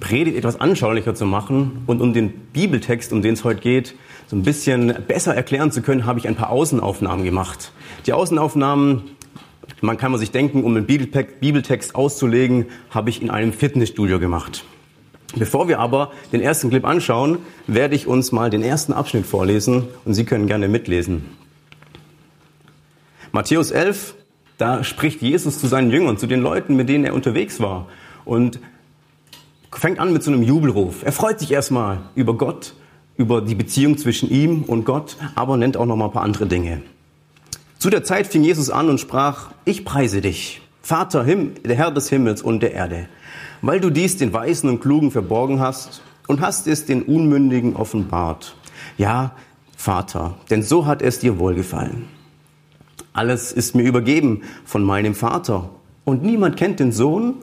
Predigt etwas anschaulicher zu machen und um den Bibeltext, um den es heute geht, so ein bisschen besser erklären zu können, habe ich ein paar Außenaufnahmen gemacht. Die Außenaufnahmen, man kann man sich denken, um den Bibeltext auszulegen, habe ich in einem Fitnessstudio gemacht. Bevor wir aber den ersten Clip anschauen, werde ich uns mal den ersten Abschnitt vorlesen und Sie können gerne mitlesen. Matthäus 11, da spricht Jesus zu seinen Jüngern, zu den Leuten, mit denen er unterwegs war. Und fängt an mit so einem Jubelruf. Er freut sich erstmal über Gott, über die Beziehung zwischen ihm und Gott, aber nennt auch noch mal ein paar andere Dinge. Zu der Zeit fing Jesus an und sprach, ich preise dich, Vater, der Herr des Himmels und der Erde, weil du dies den Weisen und Klugen verborgen hast und hast es den Unmündigen offenbart. Ja, Vater, denn so hat es dir wohlgefallen. Alles ist mir übergeben von meinem Vater und niemand kennt den Sohn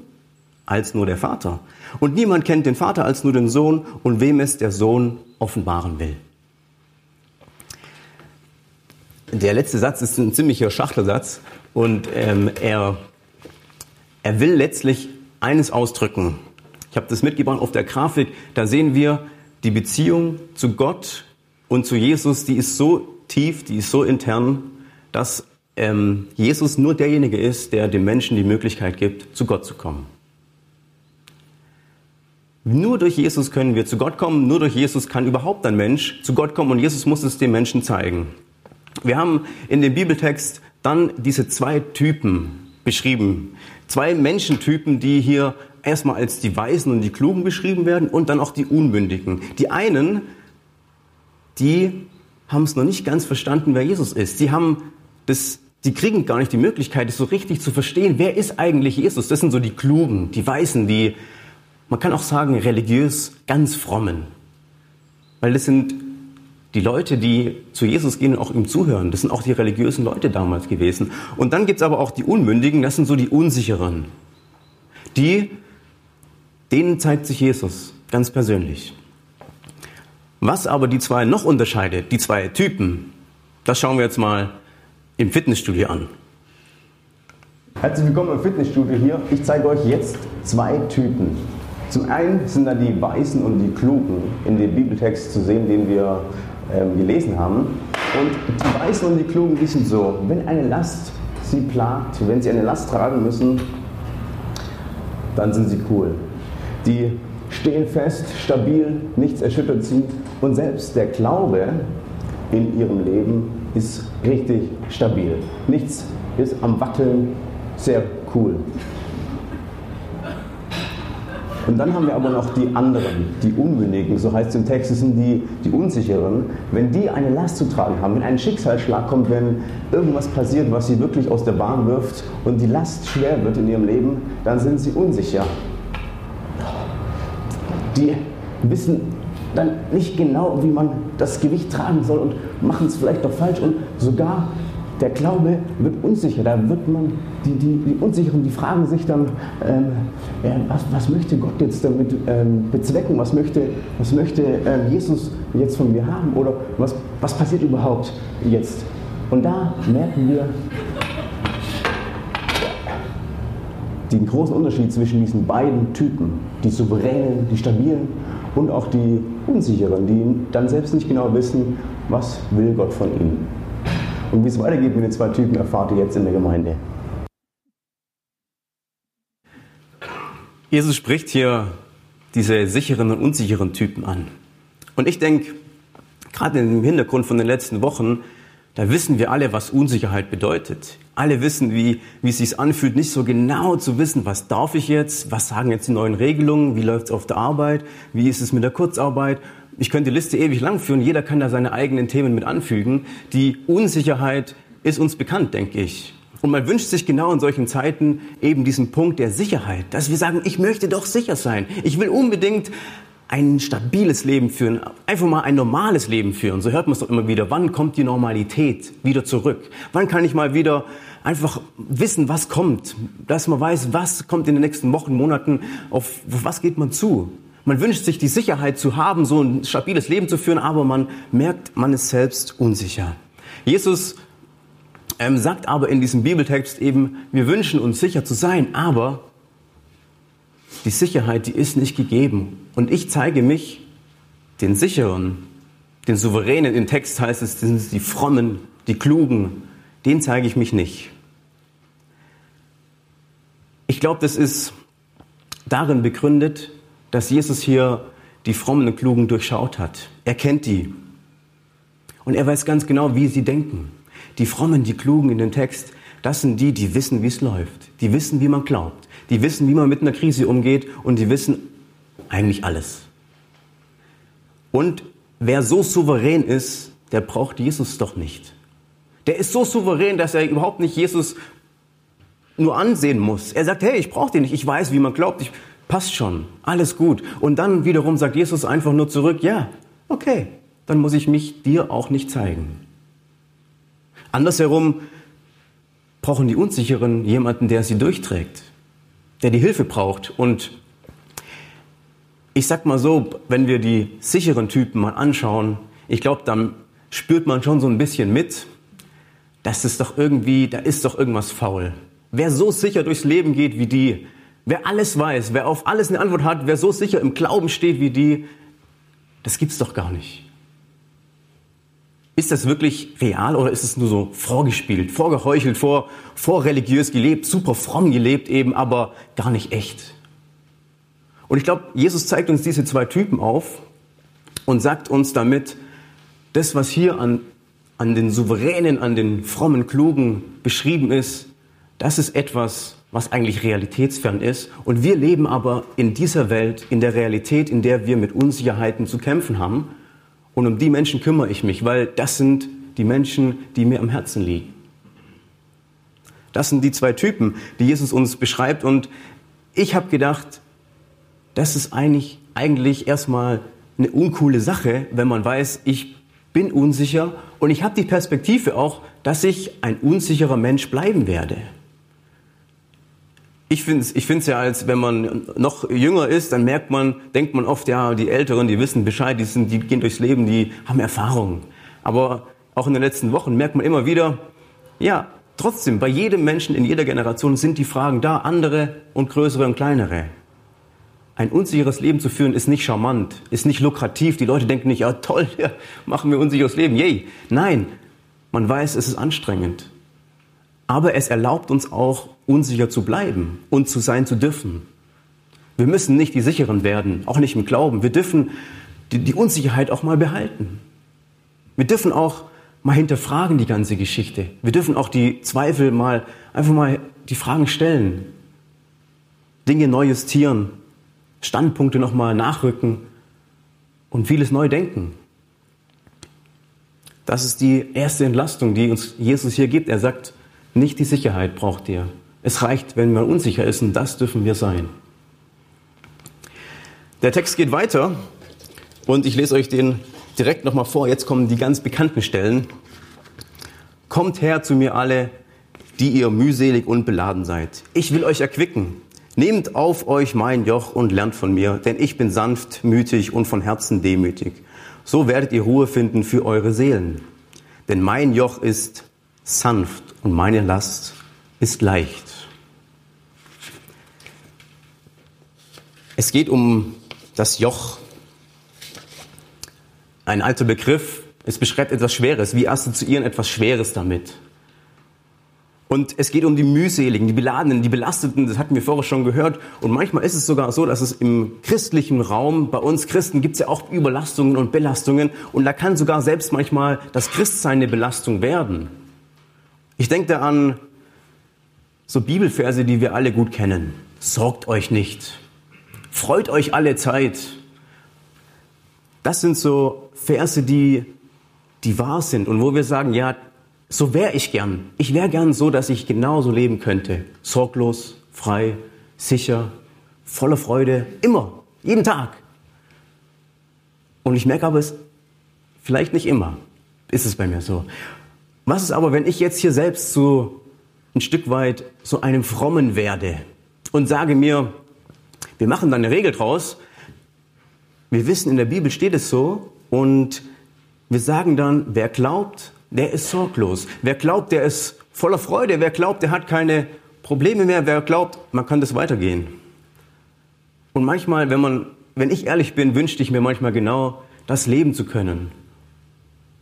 als nur der Vater und niemand kennt den Vater als nur den Sohn und wem es der Sohn offenbaren will. Der letzte Satz ist ein ziemlicher Schachtelsatz und ähm, er, er will letztlich eines ausdrücken. Ich habe das mitgebracht auf der Grafik. Da sehen wir die Beziehung zu Gott und zu Jesus, die ist so tief, die ist so intern, dass ähm, Jesus nur derjenige ist, der dem Menschen die Möglichkeit gibt, zu Gott zu kommen. Nur durch Jesus können wir zu Gott kommen, nur durch Jesus kann überhaupt ein Mensch zu Gott kommen und Jesus muss es dem Menschen zeigen. Wir haben in dem Bibeltext dann diese zwei Typen beschrieben. Zwei Menschentypen, die hier erstmal als die Weisen und die Klugen beschrieben werden und dann auch die Unmündigen. Die einen, die haben es noch nicht ganz verstanden, wer Jesus ist. Die haben das die kriegen gar nicht die Möglichkeit, es so richtig zu verstehen, wer ist eigentlich Jesus? Das sind so die Klugen, die Weißen, die man kann auch sagen, religiös ganz frommen. Weil das sind die Leute, die zu Jesus gehen und auch ihm zuhören. Das sind auch die religiösen Leute damals gewesen. Und dann gibt es aber auch die Unmündigen, das sind so die Unsicheren. Die, denen zeigt sich Jesus ganz persönlich. Was aber die zwei noch unterscheidet, die zwei Typen, das schauen wir jetzt mal im Fitnessstudio an. Herzlich willkommen im Fitnessstudio hier. Ich zeige euch jetzt zwei Typen. Zum einen sind da die Weißen und die Klugen in dem Bibeltext zu sehen, den wir ähm, gelesen haben. Und die Weißen und die Klugen, sind so, wenn eine Last sie plagt, wenn sie eine Last tragen müssen, dann sind sie cool. Die stehen fest, stabil, nichts erschüttert sie und selbst der Glaube in ihrem Leben ist richtig stabil. Nichts ist am Wackeln, sehr cool. Und dann haben wir aber noch die anderen, die Unmündigen, so heißt es im Text, das sind die, die Unsicheren. Wenn die eine Last zu tragen haben, wenn ein Schicksalsschlag kommt, wenn irgendwas passiert, was sie wirklich aus der Bahn wirft und die Last schwer wird in ihrem Leben, dann sind sie unsicher. Die wissen dann nicht genau, wie man das Gewicht tragen soll und machen es vielleicht doch falsch und sogar der Glaube wird unsicher. Da wird man, die, die, die Unsicheren, die fragen sich dann, ähm, äh, was, was, möchte Gott jetzt damit ähm, bezwecken? Was möchte, was möchte ähm, Jesus jetzt von mir haben? Oder was, was passiert überhaupt jetzt? Und da merken wir den großen Unterschied zwischen diesen beiden Typen, die souveränen, die stabilen und auch die unsicheren, die dann selbst nicht genau wissen, was will Gott von ihnen. Und wie es weitergeht mit den zwei Typen, erfahrt ihr jetzt in der Gemeinde. Jesus spricht hier diese sicheren und unsicheren Typen an. Und ich denke, gerade im Hintergrund von den letzten Wochen, da wissen wir alle, was Unsicherheit bedeutet. Alle wissen, wie, wie es sich anfühlt, nicht so genau zu wissen, was darf ich jetzt, was sagen jetzt die neuen Regelungen, wie läuft es auf der Arbeit, wie ist es mit der Kurzarbeit ich könnte die Liste ewig lang führen, jeder kann da seine eigenen Themen mit anfügen. Die Unsicherheit ist uns bekannt, denke ich. Und man wünscht sich genau in solchen Zeiten eben diesen Punkt der Sicherheit, dass wir sagen, ich möchte doch sicher sein. Ich will unbedingt ein stabiles Leben führen, einfach mal ein normales Leben führen. So hört man es doch immer wieder. Wann kommt die Normalität wieder zurück? Wann kann ich mal wieder einfach wissen, was kommt? Dass man weiß, was kommt in den nächsten Wochen, Monaten, auf was geht man zu? Man wünscht sich die Sicherheit zu haben, so ein stabiles Leben zu führen, aber man merkt, man ist selbst unsicher. Jesus ähm, sagt aber in diesem Bibeltext eben, wir wünschen uns sicher zu sein, aber die Sicherheit, die ist nicht gegeben. Und ich zeige mich den Sicheren, den Souveränen. Im Text heißt es, sind die Frommen, die Klugen. Den zeige ich mich nicht. Ich glaube, das ist darin begründet, dass Jesus hier die Frommen und Klugen durchschaut hat. Er kennt die. Und er weiß ganz genau, wie sie denken. Die Frommen, die Klugen in dem Text, das sind die, die wissen, wie es läuft. Die wissen, wie man glaubt. Die wissen, wie man mit einer Krise umgeht und die wissen eigentlich alles. Und wer so souverän ist, der braucht Jesus doch nicht. Der ist so souverän, dass er überhaupt nicht Jesus nur ansehen muss. Er sagt, hey, ich brauche den nicht, ich weiß, wie man glaubt, ich passt schon, alles gut. Und dann wiederum sagt Jesus einfach nur zurück, ja, okay, dann muss ich mich dir auch nicht zeigen. Andersherum brauchen die Unsicheren jemanden, der sie durchträgt der die Hilfe braucht. Und ich sag mal so, wenn wir die sicheren Typen mal anschauen, ich glaube, dann spürt man schon so ein bisschen mit, dass es doch irgendwie, da ist doch irgendwas faul. Wer so sicher durchs Leben geht wie die, wer alles weiß, wer auf alles eine Antwort hat, wer so sicher im Glauben steht wie die, das gibt's doch gar nicht. Ist das wirklich real oder ist es nur so vorgespielt, vorgeheuchelt, vor, vorreligiös gelebt, super fromm gelebt eben, aber gar nicht echt? Und ich glaube, Jesus zeigt uns diese zwei Typen auf und sagt uns damit, das, was hier an, an den Souveränen, an den frommen, klugen beschrieben ist, das ist etwas, was eigentlich realitätsfern ist. Und wir leben aber in dieser Welt, in der Realität, in der wir mit Unsicherheiten zu kämpfen haben. Und um die Menschen kümmere ich mich, weil das sind die Menschen, die mir am Herzen liegen. Das sind die zwei Typen, die Jesus uns beschreibt. Und ich habe gedacht, das ist eigentlich, eigentlich erstmal eine uncoole Sache, wenn man weiß, ich bin unsicher und ich habe die Perspektive auch, dass ich ein unsicherer Mensch bleiben werde ich finde es ich find's ja, als wenn man noch jünger ist, dann merkt man, denkt man oft, ja, die Älteren, die wissen Bescheid, die, sind, die gehen durchs Leben, die haben Erfahrung. Aber auch in den letzten Wochen merkt man immer wieder, ja, trotzdem, bei jedem Menschen in jeder Generation sind die Fragen da, andere und größere und kleinere. Ein unsicheres Leben zu führen ist nicht charmant, ist nicht lukrativ. Die Leute denken nicht, ja toll, ja, machen wir unsicheres Leben, yay. Nein, man weiß, es ist anstrengend. Aber es erlaubt uns auch, unsicher zu bleiben und zu sein zu dürfen. Wir müssen nicht die Sicheren werden, auch nicht im Glauben. Wir dürfen die, die Unsicherheit auch mal behalten. Wir dürfen auch mal hinterfragen die ganze Geschichte. Wir dürfen auch die Zweifel mal, einfach mal die Fragen stellen. Dinge neu justieren, Standpunkte nochmal nachrücken und vieles neu denken. Das ist die erste Entlastung, die uns Jesus hier gibt. Er sagt, nicht die Sicherheit braucht ihr. Es reicht, wenn man unsicher ist und das dürfen wir sein. Der Text geht weiter und ich lese euch den direkt nochmal vor. Jetzt kommen die ganz bekannten Stellen. Kommt her zu mir alle, die ihr mühselig und beladen seid. Ich will euch erquicken. Nehmt auf euch mein Joch und lernt von mir, denn ich bin sanft, mütig und von Herzen demütig. So werdet ihr Ruhe finden für eure Seelen. Denn mein Joch ist sanft und meine Last ist leicht. Es geht um das Joch. Ein alter Begriff. Es beschreibt etwas Schweres. Wir assoziieren etwas Schweres damit. Und es geht um die mühseligen, die beladenen, die belasteten, das hatten wir vorher schon gehört. Und manchmal ist es sogar so, dass es im christlichen Raum, bei uns Christen gibt es ja auch Überlastungen und Belastungen. Und da kann sogar selbst manchmal das Christsein eine Belastung werden. Ich denke da an so Bibelverse, die wir alle gut kennen. Sorgt euch nicht. Freut euch alle Zeit. Das sind so Verse, die, die wahr sind und wo wir sagen, ja, so wäre ich gern. Ich wäre gern so, dass ich genauso leben könnte. Sorglos, frei, sicher, voller Freude, immer, jeden Tag. Und ich merke aber, es vielleicht nicht immer ist es bei mir so. Was ist aber, wenn ich jetzt hier selbst so ein Stück weit so einem Frommen werde und sage mir, wir machen da eine Regel draus, wir wissen, in der Bibel steht es so und wir sagen dann, wer glaubt, der ist sorglos. Wer glaubt, der ist voller Freude. Wer glaubt, der hat keine Probleme mehr. Wer glaubt, man kann das weitergehen. Und manchmal, wenn man, wenn ich ehrlich bin, wünschte ich mir manchmal genau, das leben zu können.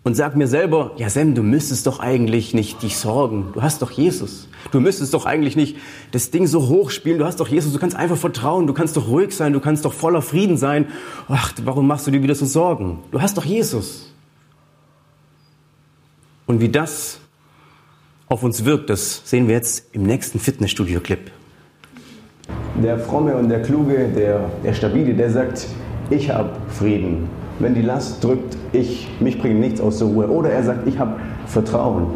Und sag mir selber, ja Sam, du müsstest doch eigentlich nicht dich sorgen. Du hast doch Jesus. Du müsstest doch eigentlich nicht das Ding so hoch spielen. Du hast doch Jesus. Du kannst einfach vertrauen. Du kannst doch ruhig sein. Du kannst doch voller Frieden sein. Ach, warum machst du dir wieder so Sorgen? Du hast doch Jesus. Und wie das auf uns wirkt, das sehen wir jetzt im nächsten Fitnessstudio-Clip. Der Fromme und der Kluge, der, der Stabile, der sagt, ich habe Frieden. Wenn die Last drückt, ich, mich bringt nichts aus der Ruhe. Oder er sagt, ich habe Vertrauen.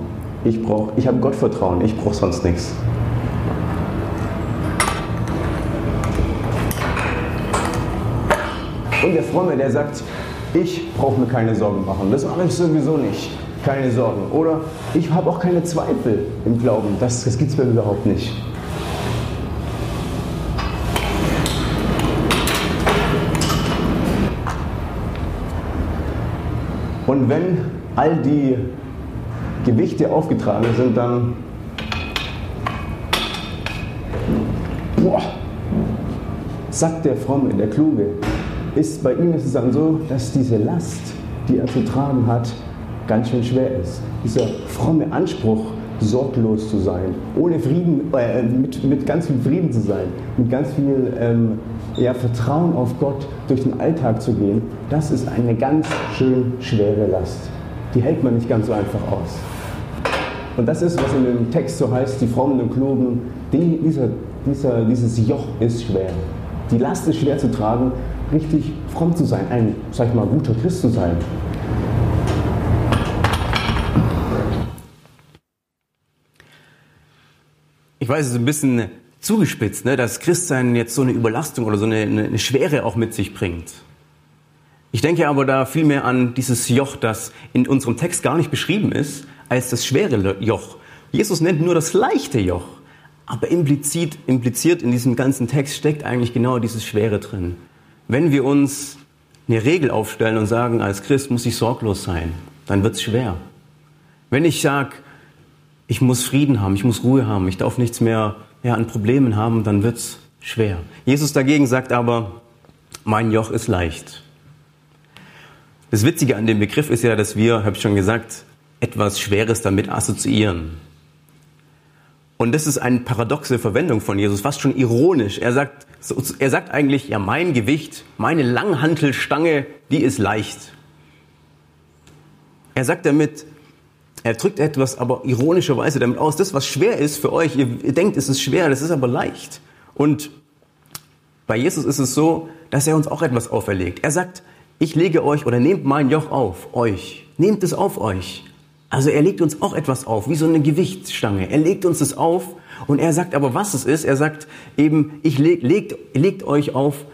Ich, brauch, ich habe Gott Vertrauen, ich brauche sonst nichts. Und der Fromme, der sagt, ich brauche mir keine Sorgen machen. Das mache ich sowieso nicht. Keine Sorgen. Oder ich habe auch keine Zweifel im Glauben. Das, das gibt es mir überhaupt nicht. Und wenn all die Gewichte aufgetragen sind, dann boah, sagt der Fromme, der Kluge, ist bei ihm ist es dann so, dass diese Last, die er zu tragen hat, ganz schön schwer ist. Dieser fromme Anspruch, sorglos zu sein, ohne Frieden, äh, mit, mit ganz viel Frieden zu sein, mit ganz viel ähm, ja, Vertrauen auf Gott durch den Alltag zu gehen, das ist eine ganz schön schwere Last. Die hält man nicht ganz so einfach aus. Und das ist, was in dem Text so heißt, die Frommen und Klugen, die, dieser, dieser, dieses Joch ist schwer. Die Last ist schwer zu tragen, richtig fromm zu sein, ein, sag ich mal, guter Christ zu sein. Ich weiß, es ist ein bisschen zugespitzt, ne, dass Christsein jetzt so eine Überlastung oder so eine, eine Schwere auch mit sich bringt. Ich denke aber da vielmehr an dieses Joch, das in unserem Text gar nicht beschrieben ist, als das schwere Joch. Jesus nennt nur das leichte Joch, aber implizit, impliziert in diesem ganzen Text steckt eigentlich genau dieses Schwere drin. Wenn wir uns eine Regel aufstellen und sagen, als Christ muss ich sorglos sein, dann wird's schwer. Wenn ich sage, ich muss Frieden haben, ich muss Ruhe haben, ich darf nichts mehr ja, an Problemen haben, dann wird's schwer. Jesus dagegen sagt aber, mein Joch ist leicht. Das Witzige an dem Begriff ist ja, dass wir, habe ich schon gesagt, etwas Schweres damit assoziieren. Und das ist eine paradoxe Verwendung von Jesus, fast schon ironisch. Er sagt, er sagt eigentlich, ja, mein Gewicht, meine Langhantelstange, die ist leicht. Er sagt damit, er drückt etwas aber ironischerweise damit aus, das, was schwer ist für euch, ihr, ihr denkt, es ist schwer, das ist aber leicht. Und bei Jesus ist es so, dass er uns auch etwas auferlegt. Er sagt, ich lege euch oder nehmt mein Joch auf, euch. Nehmt es auf euch. Also er legt uns auch etwas auf, wie so eine Gewichtsstange. Er legt uns das auf und er sagt aber, was es ist. Er sagt eben, ich leg, legt, legt euch auf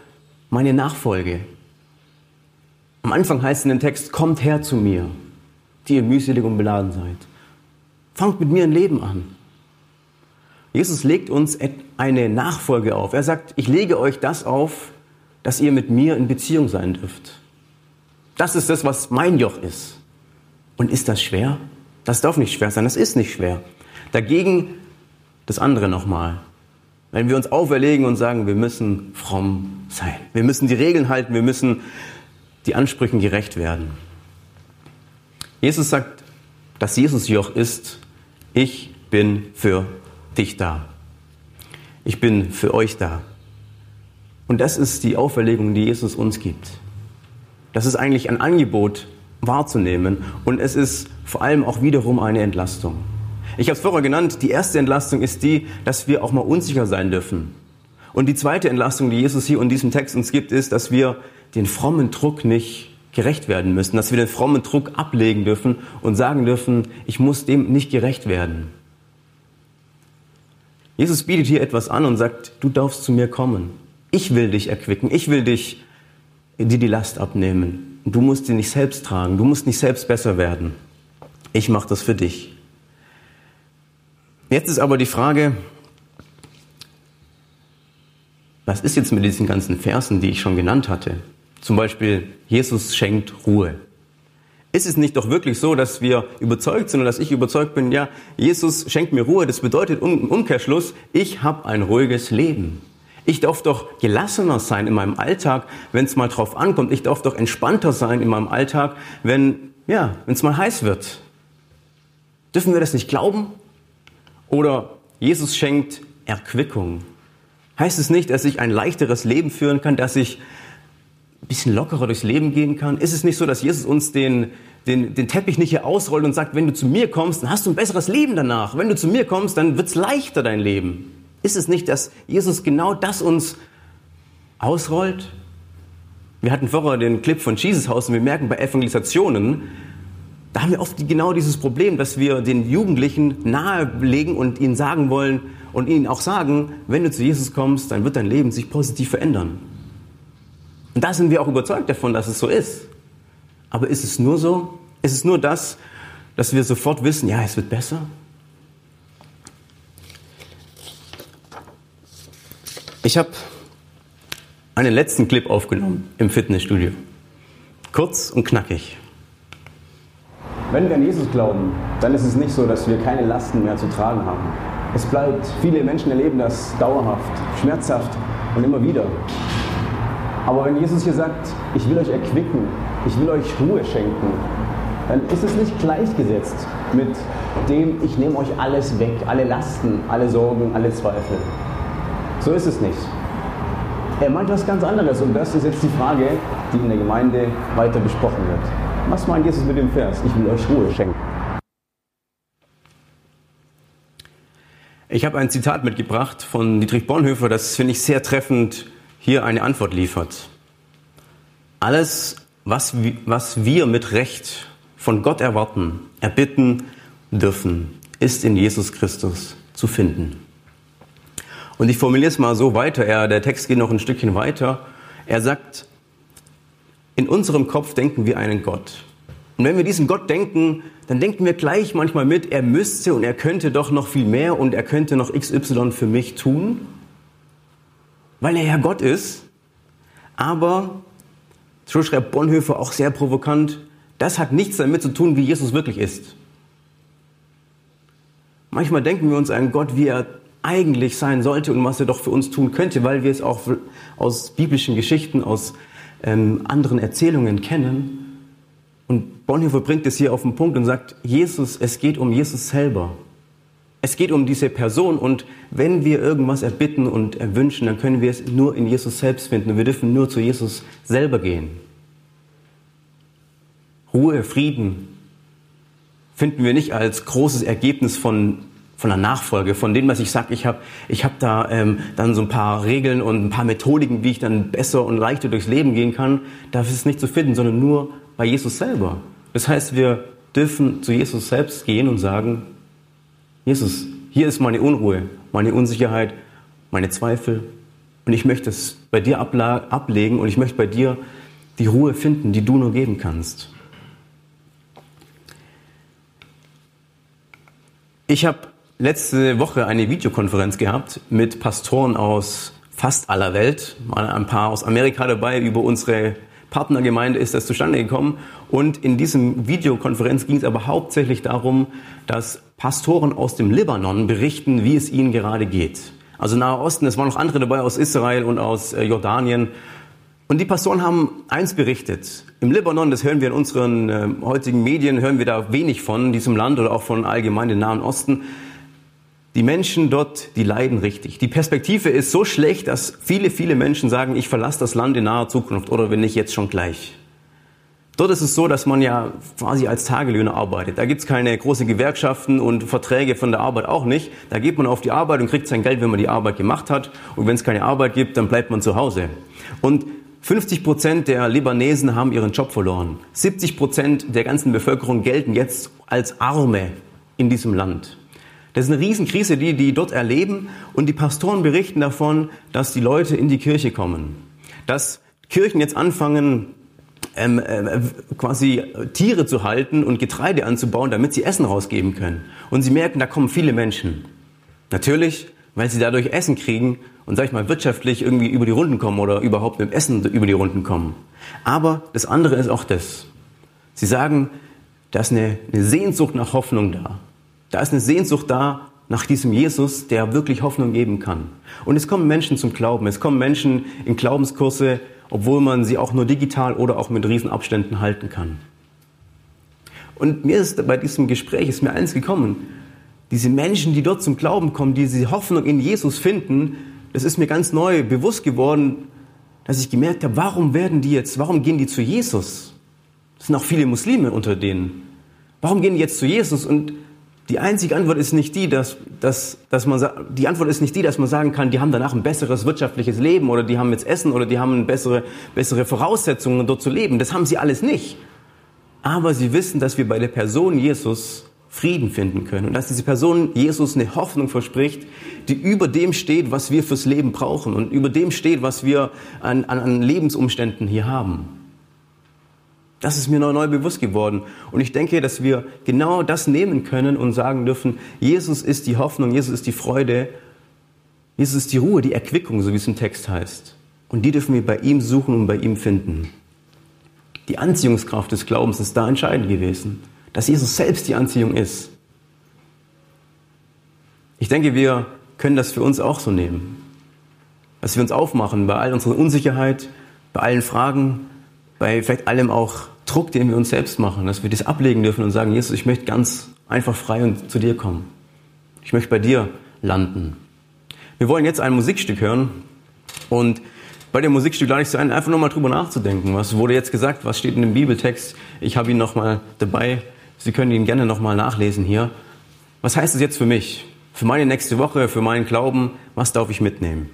meine Nachfolge. Am Anfang heißt es in dem Text, kommt her zu mir die ihr mühselig und beladen seid. Fangt mit mir ein Leben an. Jesus legt uns eine Nachfolge auf. Er sagt, ich lege euch das auf, dass ihr mit mir in Beziehung sein dürft. Das ist das, was mein Joch ist. Und ist das schwer? Das darf nicht schwer sein, das ist nicht schwer. Dagegen das andere nochmal. Wenn wir uns auferlegen und sagen, wir müssen fromm sein, wir müssen die Regeln halten, wir müssen die Ansprüchen gerecht werden. Jesus sagt, dass Jesus Joch ist, ich bin für dich da. Ich bin für euch da. Und das ist die Auferlegung, die Jesus uns gibt. Das ist eigentlich ein Angebot wahrzunehmen und es ist vor allem auch wiederum eine Entlastung. Ich habe es vorher genannt, die erste Entlastung ist die, dass wir auch mal unsicher sein dürfen. Und die zweite Entlastung, die Jesus hier in diesem Text uns gibt, ist, dass wir den frommen Druck nicht gerecht werden müssen, dass wir den frommen Druck ablegen dürfen und sagen dürfen, ich muss dem nicht gerecht werden. Jesus bietet hier etwas an und sagt, du darfst zu mir kommen. Ich will dich erquicken, ich will dich die die Last abnehmen. Du musst sie nicht selbst tragen, du musst nicht selbst besser werden. Ich mache das für dich. Jetzt ist aber die Frage, was ist jetzt mit diesen ganzen Versen, die ich schon genannt hatte? Zum Beispiel, Jesus schenkt Ruhe. Ist es nicht doch wirklich so, dass wir überzeugt sind und dass ich überzeugt bin, ja, Jesus schenkt mir Ruhe, das bedeutet im Umkehrschluss, ich habe ein ruhiges Leben. Ich darf doch gelassener sein in meinem Alltag, wenn es mal drauf ankommt. Ich darf doch entspannter sein in meinem Alltag, wenn ja, es mal heiß wird. Dürfen wir das nicht glauben? Oder Jesus schenkt Erquickung. Heißt es nicht, dass ich ein leichteres Leben führen kann, dass ich bisschen lockerer durchs Leben gehen kann? Ist es nicht so, dass Jesus uns den, den, den Teppich nicht hier ausrollt und sagt, wenn du zu mir kommst, dann hast du ein besseres Leben danach. Wenn du zu mir kommst, dann wird's leichter, dein Leben. Ist es nicht, dass Jesus genau das uns ausrollt? Wir hatten vorher den Clip von Jesus Haus und wir merken bei Evangelisationen, da haben wir oft genau dieses Problem, dass wir den Jugendlichen nahelegen und ihnen sagen wollen und ihnen auch sagen, wenn du zu Jesus kommst, dann wird dein Leben sich positiv verändern. Und da sind wir auch überzeugt davon, dass es so ist. Aber ist es nur so? Ist es nur das, dass wir sofort wissen, ja, es wird besser? Ich habe einen letzten Clip aufgenommen im Fitnessstudio. Kurz und knackig. Wenn wir an Jesus glauben, dann ist es nicht so, dass wir keine Lasten mehr zu tragen haben. Es bleibt, viele Menschen erleben das dauerhaft, schmerzhaft und immer wieder. Aber wenn Jesus hier sagt, ich will euch erquicken, ich will euch Ruhe schenken, dann ist es nicht gleichgesetzt mit dem, ich nehme euch alles weg, alle Lasten, alle Sorgen, alle Zweifel. So ist es nicht. Er meint was ganz anderes und das ist jetzt die Frage, die in der Gemeinde weiter besprochen wird. Was meint Jesus mit dem Vers? Ich will euch Ruhe schenken. Ich habe ein Zitat mitgebracht von Dietrich Bonhoeffer, das finde ich sehr treffend hier eine Antwort liefert. Alles, was, was wir mit Recht von Gott erwarten, erbitten dürfen, ist in Jesus Christus zu finden. Und ich formuliere es mal so weiter, er, der Text geht noch ein Stückchen weiter. Er sagt, in unserem Kopf denken wir einen Gott. Und wenn wir diesen Gott denken, dann denken wir gleich manchmal mit, er müsste und er könnte doch noch viel mehr und er könnte noch XY für mich tun, weil er ja Gott ist. Aber, so schreibt Bonhoeffer auch sehr provokant, das hat nichts damit zu tun, wie Jesus wirklich ist. Manchmal denken wir uns einen Gott, wie er eigentlich sein sollte und was er doch für uns tun könnte, weil wir es auch aus biblischen Geschichten, aus ähm, anderen Erzählungen kennen. Und Bonhoeffer bringt es hier auf den Punkt und sagt, Jesus, es geht um Jesus selber. Es geht um diese Person und wenn wir irgendwas erbitten und erwünschen, dann können wir es nur in Jesus selbst finden und wir dürfen nur zu Jesus selber gehen. Ruhe, Frieden finden wir nicht als großes Ergebnis von von der Nachfolge, von dem, was ich sage, ich habe ich hab da ähm, dann so ein paar Regeln und ein paar Methodiken, wie ich dann besser und leichter durchs Leben gehen kann, da ist es nicht zu finden, sondern nur bei Jesus selber. Das heißt, wir dürfen zu Jesus selbst gehen und sagen, Jesus, hier ist meine Unruhe, meine Unsicherheit, meine Zweifel und ich möchte es bei dir ablegen und ich möchte bei dir die Ruhe finden, die du nur geben kannst. Ich habe letzte Woche eine Videokonferenz gehabt mit Pastoren aus fast aller Welt, mal ein paar aus Amerika dabei, über unsere Partnergemeinde ist das zustande gekommen. Und in diesem Videokonferenz ging es aber hauptsächlich darum, dass Pastoren aus dem Libanon berichten, wie es ihnen gerade geht. Also Nahe Osten, es waren noch andere dabei aus Israel und aus äh, Jordanien. Und die Pastoren haben eins berichtet. Im Libanon, das hören wir in unseren äh, heutigen Medien, hören wir da wenig von diesem Land oder auch von allgemein dem Nahen Osten. Die Menschen dort, die leiden richtig. Die Perspektive ist so schlecht, dass viele, viele Menschen sagen, ich verlasse das Land in naher Zukunft oder wenn nicht jetzt schon gleich. Dort ist es so, dass man ja quasi als Tagelöhner arbeitet. Da gibt's keine großen Gewerkschaften und Verträge von der Arbeit auch nicht. Da geht man auf die Arbeit und kriegt sein Geld, wenn man die Arbeit gemacht hat. Und wenn es keine Arbeit gibt, dann bleibt man zu Hause. Und 50 Prozent der Libanesen haben ihren Job verloren. 70 Prozent der ganzen Bevölkerung gelten jetzt als Arme in diesem Land. Das ist eine Riesenkrise, die die dort erleben. Und die Pastoren berichten davon, dass die Leute in die Kirche kommen. Dass Kirchen jetzt anfangen, ähm, äh, quasi Tiere zu halten und Getreide anzubauen, damit sie Essen rausgeben können. Und sie merken, da kommen viele Menschen. Natürlich, weil sie dadurch Essen kriegen und, sag ich mal, wirtschaftlich irgendwie über die Runden kommen oder überhaupt mit Essen über die Runden kommen. Aber das andere ist auch das. Sie sagen, da ist eine, eine Sehnsucht nach Hoffnung da. Da ist eine Sehnsucht da nach diesem Jesus, der wirklich Hoffnung geben kann. Und es kommen Menschen zum Glauben. Es kommen Menschen in Glaubenskurse, obwohl man sie auch nur digital oder auch mit Riesenabständen halten kann. Und mir ist bei diesem Gespräch ist mir eins gekommen. Diese Menschen, die dort zum Glauben kommen, die diese Hoffnung in Jesus finden, das ist mir ganz neu bewusst geworden, dass ich gemerkt habe, warum werden die jetzt, warum gehen die zu Jesus? Es sind auch viele Muslime unter denen. Warum gehen die jetzt zu Jesus? Und die einzige Antwort ist nicht die, dass, dass, dass man, die Antwort ist nicht die, dass man sagen kann, die haben danach ein besseres wirtschaftliches Leben oder die haben jetzt Essen oder die haben bessere, bessere Voraussetzungen, dort zu leben. Das haben sie alles nicht. Aber sie wissen, dass wir bei der Person Jesus Frieden finden können und dass diese Person Jesus eine Hoffnung verspricht, die über dem steht, was wir fürs Leben brauchen und über dem steht, was wir an, an, an Lebensumständen hier haben. Das ist mir neu, neu bewusst geworden. Und ich denke, dass wir genau das nehmen können und sagen dürfen, Jesus ist die Hoffnung, Jesus ist die Freude, Jesus ist die Ruhe, die Erquickung, so wie es im Text heißt. Und die dürfen wir bei ihm suchen und bei ihm finden. Die Anziehungskraft des Glaubens ist da entscheidend gewesen, dass Jesus selbst die Anziehung ist. Ich denke, wir können das für uns auch so nehmen. Dass wir uns aufmachen bei all unserer Unsicherheit, bei allen Fragen, bei vielleicht allem auch Druck, den wir uns selbst machen, dass wir das ablegen dürfen und sagen, Jesus, ich möchte ganz einfach frei und zu dir kommen. Ich möchte bei dir landen. Wir wollen jetzt ein Musikstück hören und bei dem Musikstück lade ich Sie ein, einfach nochmal drüber nachzudenken. Was wurde jetzt gesagt? Was steht in dem Bibeltext? Ich habe ihn nochmal dabei. Sie können ihn gerne nochmal nachlesen hier. Was heißt es jetzt für mich? Für meine nächste Woche, für meinen Glauben? Was darf ich mitnehmen?